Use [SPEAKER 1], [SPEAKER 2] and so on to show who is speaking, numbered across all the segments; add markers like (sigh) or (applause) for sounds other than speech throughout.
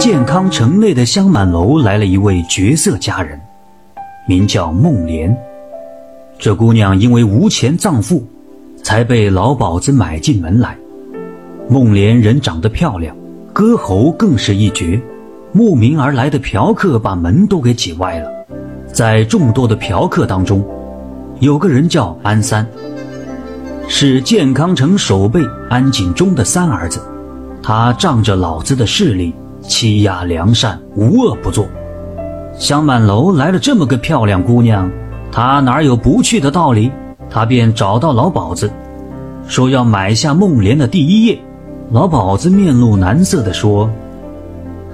[SPEAKER 1] 健康城内的香满楼来了一位绝色佳人，名叫孟莲。这姑娘因为无钱葬父，才被老鸨子买进门来。孟莲人长得漂亮，歌喉更是一绝，慕名而来的嫖客把门都给挤歪了。在众多的嫖客当中，有个人叫安三，是健康城守备安景忠的三儿子，他仗着老子的势力。欺压良善，无恶不作。香满楼来了这么个漂亮姑娘，他哪有不去的道理？他便找到老鸨子，说要买下孟莲的第一页。老鸨子面露难色地说：“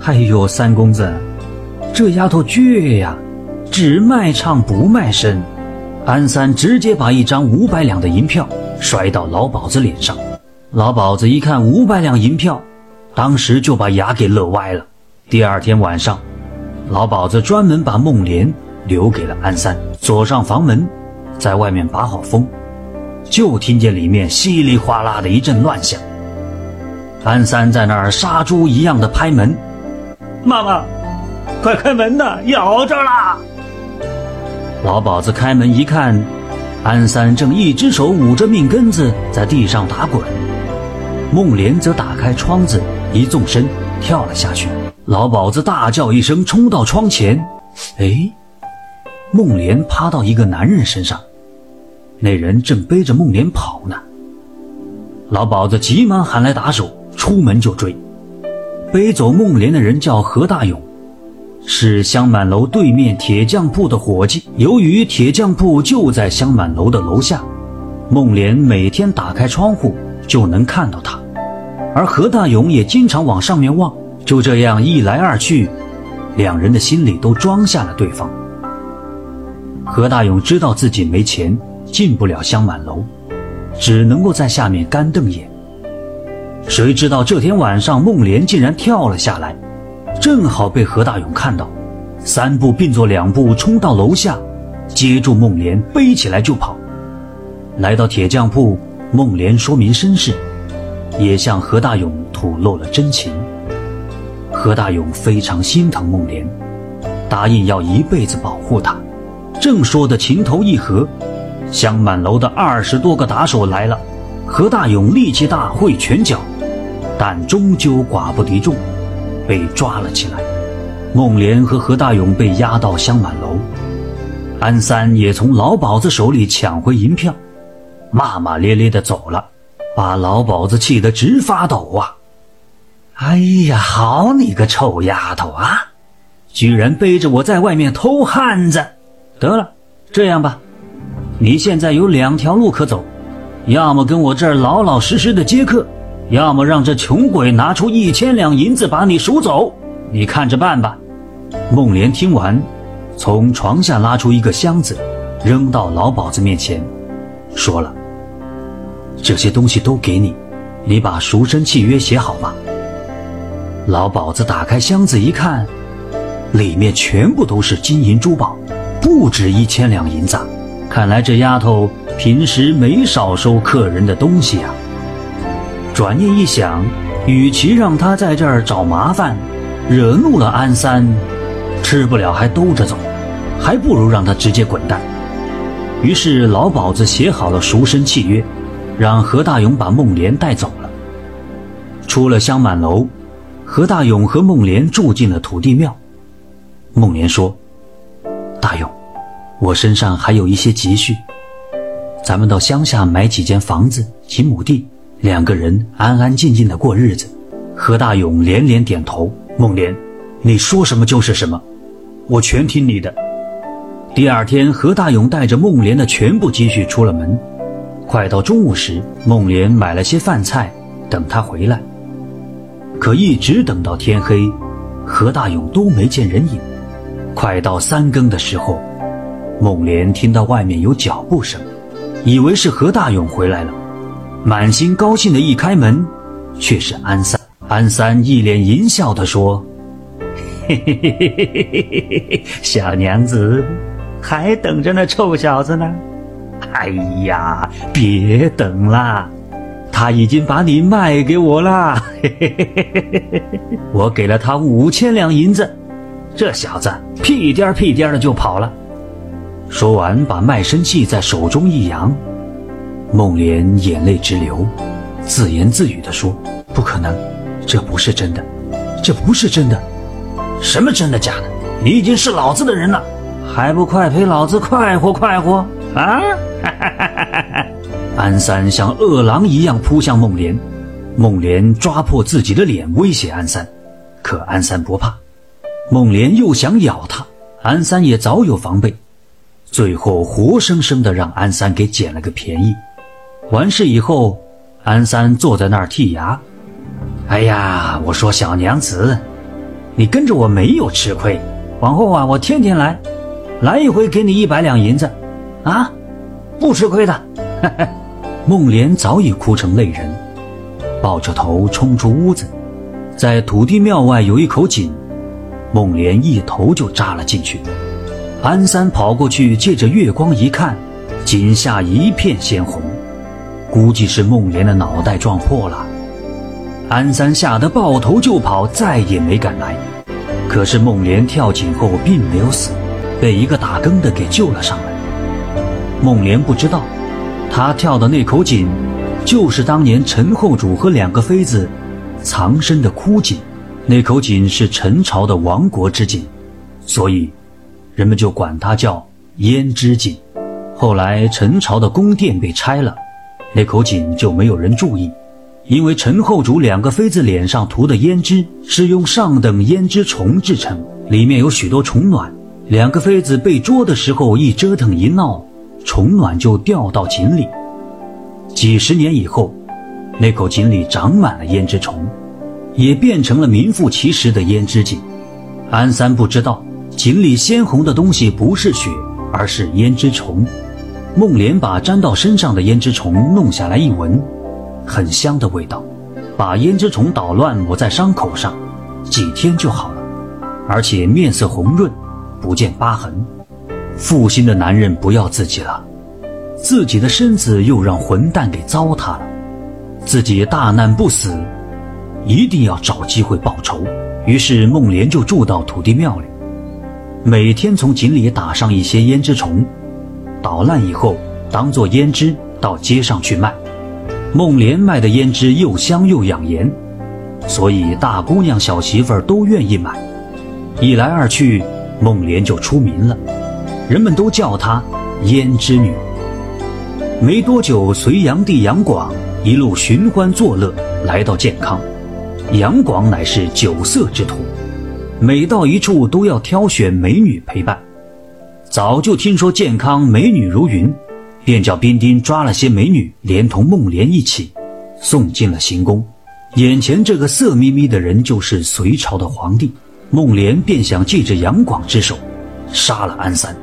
[SPEAKER 1] 哎呦，三公子，这丫头倔呀，只卖唱不卖身。”安三直接把一张五百两的银票摔到老鸨子脸上。老鸨子一看五百两银票。当时就把牙给乐歪了。第二天晚上，老鸨子专门把孟莲留给了安三，锁上房门，在外面把好风，就听见里面稀里哗啦的一阵乱响。安三在那儿杀猪一样的拍门：“妈妈，快开门呐，咬着啦！”老鸨子开门一看，安三正一只手捂着命根子在地上打滚，孟莲则打开窗子。一纵身跳了下去，老鸨子大叫一声，冲到窗前。哎，孟莲趴到一个男人身上，那人正背着孟莲跑呢。老鸨子急忙喊来打手，出门就追。背走孟莲的人叫何大勇，是香满楼对面铁匠铺的伙计。由于铁匠铺就在香满楼的楼下，孟莲每天打开窗户就能看到他。而何大勇也经常往上面望，就这样一来二去，两人的心里都装下了对方。何大勇知道自己没钱，进不了香满楼，只能够在下面干瞪眼。谁知道这天晚上，孟莲竟然跳了下来，正好被何大勇看到，三步并作两步冲到楼下，接住孟莲，背起来就跑。来到铁匠铺，孟莲说明身世。也向何大勇吐露了真情。何大勇非常心疼孟莲，答应要一辈子保护她。正说的情投意合，香满楼的二十多个打手来了。何大勇力气大，会拳脚，但终究寡不敌众，被抓了起来。孟莲和何大勇被押到香满楼，安三也从老鸨子手里抢回银票，骂骂咧咧的走了。把老鸨子气得直发抖啊！哎呀，好你个臭丫头啊！居然背着我在外面偷汉子！得了，这样吧，你现在有两条路可走，要么跟我这儿老老实实的接客，要么让这穷鬼拿出一千两银子把你赎走，你看着办吧。孟莲听完，从床下拉出一个箱子，扔到老鸨子面前，说了。这些东西都给你，你把赎身契约写好吧。老鸨子打开箱子一看，里面全部都是金银珠宝，不止一千两银子。看来这丫头平时没少收客人的东西呀。转念一想，与其让她在这儿找麻烦，惹怒了安三，吃不了还兜着走，还不如让她直接滚蛋。于是老鸨子写好了赎身契约。让何大勇把孟莲带走了。出了香满楼，何大勇和孟莲住进了土地庙。孟莲说：“大勇，我身上还有一些积蓄，咱们到乡下买几间房子、几亩地，两个人安安静静的过日子。”何大勇连连点头。孟莲，你说什么就是什么，我全听你的。第二天，何大勇带着孟莲的全部积蓄出了门。快到中午时，孟莲买了些饭菜，等他回来。可一直等到天黑，何大勇都没见人影。快到三更的时候，孟莲听到外面有脚步声，以为是何大勇回来了，满心高兴的一开门，却是安三。安三一脸淫笑地说：“嘿嘿嘿嘿嘿嘿嘿，小娘子，还等着那臭小子呢。”哎呀，别等了，他已经把你卖给我了，(laughs) 我给了他五千两银子，这小子屁颠儿屁颠儿的就跑了。说完，把卖身契在手中一扬，孟莲眼泪直流，自言自语地说：“不可能，这不是真的，这不是真的，什么真的假的？你已经是老子的人了，还不快陪老子快活快活啊！”哈 (laughs) 安三像饿狼一样扑向孟莲，孟莲抓破自己的脸威胁安三，可安三不怕，孟莲又想咬他，安三也早有防备。最后，活生生的让安三给捡了个便宜。完事以后，安三坐在那儿剔牙。哎呀，我说小娘子，你跟着我没有吃亏，往后啊，我天天来，来一回给你一百两银子，啊，不吃亏的。(laughs) 孟莲早已哭成泪人，抱着头冲出屋子，在土地庙外有一口井，孟莲一头就扎了进去。安三跑过去，借着月光一看，井下一片鲜红，估计是孟莲的脑袋撞破了。安三吓得抱头就跑，再也没敢来。可是孟莲跳井后并没有死，被一个打更的给救了上来。孟莲不知道，他跳的那口井，就是当年陈后主和两个妃子藏身的枯井。那口井是陈朝的亡国之井，所以。人们就管它叫胭脂井。后来陈朝的宫殿被拆了，那口井就没有人注意，因为陈后主两个妃子脸上涂的胭脂是用上等胭脂虫制成，里面有许多虫卵。两个妃子被捉的时候一折腾一闹，虫卵就掉到井里。几十年以后，那口井里长满了胭脂虫，也变成了名副其实的胭脂井。安三不知道。井里鲜红的东西不是血，而是胭脂虫。孟莲把粘到身上的胭脂虫弄下来一闻，很香的味道。把胭脂虫捣乱抹在伤口上，几天就好了，而且面色红润，不见疤痕。负心的男人不要自己了，自己的身子又让混蛋给糟蹋了，自己大难不死，一定要找机会报仇。于是孟莲就住到土地庙里。每天从井里打上一些胭脂虫，捣烂以后当做胭脂到街上去卖。孟莲卖的胭脂又香又养颜，所以大姑娘小媳妇儿都愿意买。一来二去，孟莲就出名了，人们都叫她胭脂女。没多久，隋炀帝杨广一路寻欢作乐，来到建康。杨广乃是酒色之徒。每到一处都要挑选美女陪伴，早就听说健康美女如云，便叫兵丁抓了些美女，连同孟莲一起送进了行宫。眼前这个色眯眯的人就是隋朝的皇帝，孟莲便想借着杨广之手杀了安三。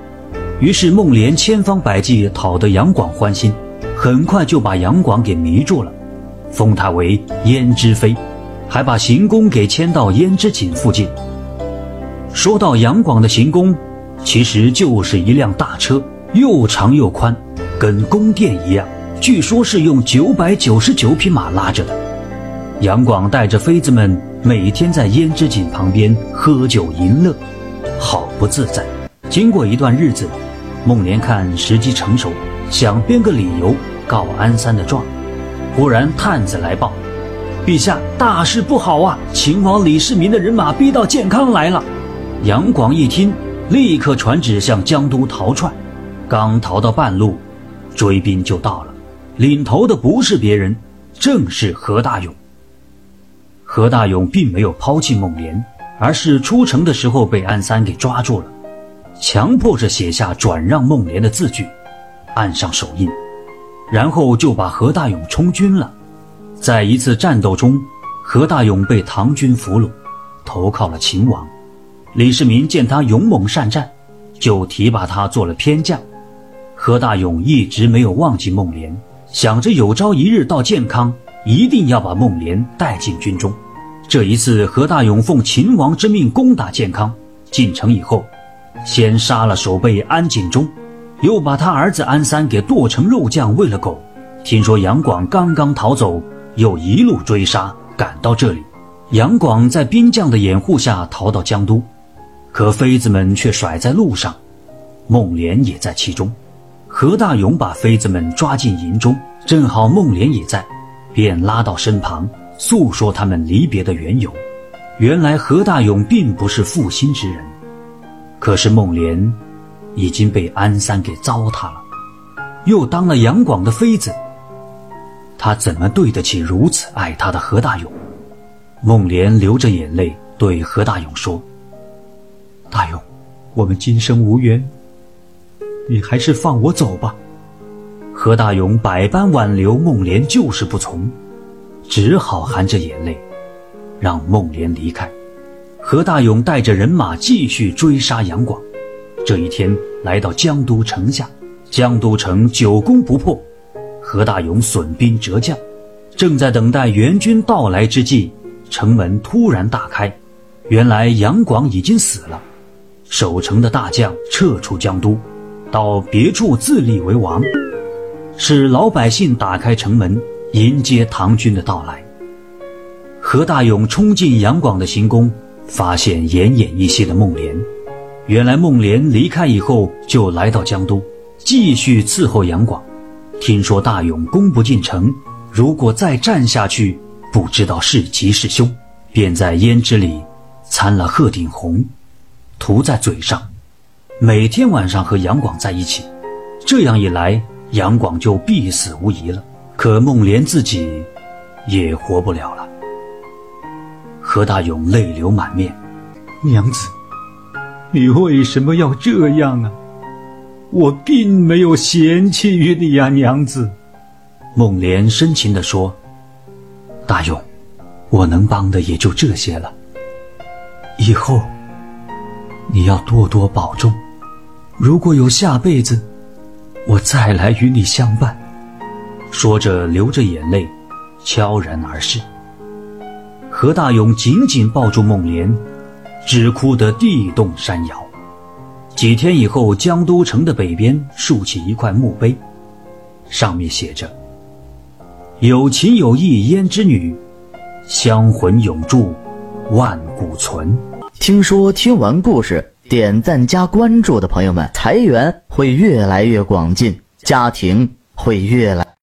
[SPEAKER 1] 于是孟莲千方百计讨得杨广欢心，很快就把杨广给迷住了，封他为胭脂妃，还把行宫给迁到胭脂井附近。说到杨广的行宫，其实就是一辆大车，又长又宽，跟宫殿一样。据说是用九百九十九匹马拉着的。杨广带着妃子们每天在胭脂井旁边喝酒淫乐，好不自在。经过一段日子，孟莲看时机成熟，想编个理由告安三的状。忽然探子来报：“陛下，大事不好啊！秦王李世民的人马逼到建康来了。”杨广一听，立刻传旨向江都逃窜。刚逃到半路，追兵就到了。领头的不是别人，正是何大勇。何大勇并没有抛弃孟莲，而是出城的时候被安三给抓住了，强迫着写下转让孟莲的字据，按上手印，然后就把何大勇充军了。在一次战斗中，何大勇被唐军俘虏，投靠了秦王。李世民见他勇猛善战，就提拔他做了偏将。何大勇一直没有忘记孟莲，想着有朝一日到建康，一定要把孟莲带进军中。这一次，何大勇奉秦王之命攻打建康，进城以后，先杀了守备安景忠，又把他儿子安三给剁成肉酱喂了狗，听说杨广刚刚逃走，又一路追杀，赶到这里。杨广在兵将的掩护下逃到江都，可妃子们却甩在路上，孟莲也在其中。何大勇把妃子们抓进营中，正好孟莲也在，便拉到身旁，诉说他们离别的缘由。原来何大勇并不是负心之人，可是孟莲已经被安三给糟蹋了，又当了杨广的妃子，他怎么对得起如此爱他的何大勇？孟莲流着眼泪对何大勇说：“大勇，我们今生无缘，你还是放我走吧。”何大勇百般挽留，孟莲就是不从，只好含着眼泪。让孟莲离开，何大勇带着人马继续追杀杨广。这一天来到江都城下，江都城久攻不破，何大勇损兵折将，正在等待援军到来之际，城门突然大开，原来杨广已经死了。守城的大将撤出江都，到别处自立为王，使老百姓打开城门迎接唐军的到来。何大勇冲进杨广的行宫，发现奄奄一息的孟莲。原来孟莲离开以后，就来到江都，继续伺候杨广。听说大勇攻不进城，如果再战下去，不知道是吉是凶，便在胭脂里掺了鹤顶红，涂在嘴上，每天晚上和杨广在一起。这样一来，杨广就必死无疑了。可孟莲自己也活不了了。何大勇泪流满面，
[SPEAKER 2] 娘子，你为什么要这样啊？我并没有嫌弃于你呀，娘子。
[SPEAKER 1] 孟莲深情地说：“大勇，我能帮的也就这些了。以后你要多多保重，如果有下辈子，我再来与你相伴。”说着，流着眼泪，悄然而逝。何大勇紧紧抱住孟莲，只哭得地动山摇。几天以后，江都城的北边竖起一块墓碑，上面写着：“有情有义胭脂女，香魂永驻万古存。”
[SPEAKER 3] 听说听完故事，点赞加关注的朋友们，财源会越来越广进，家庭会越来。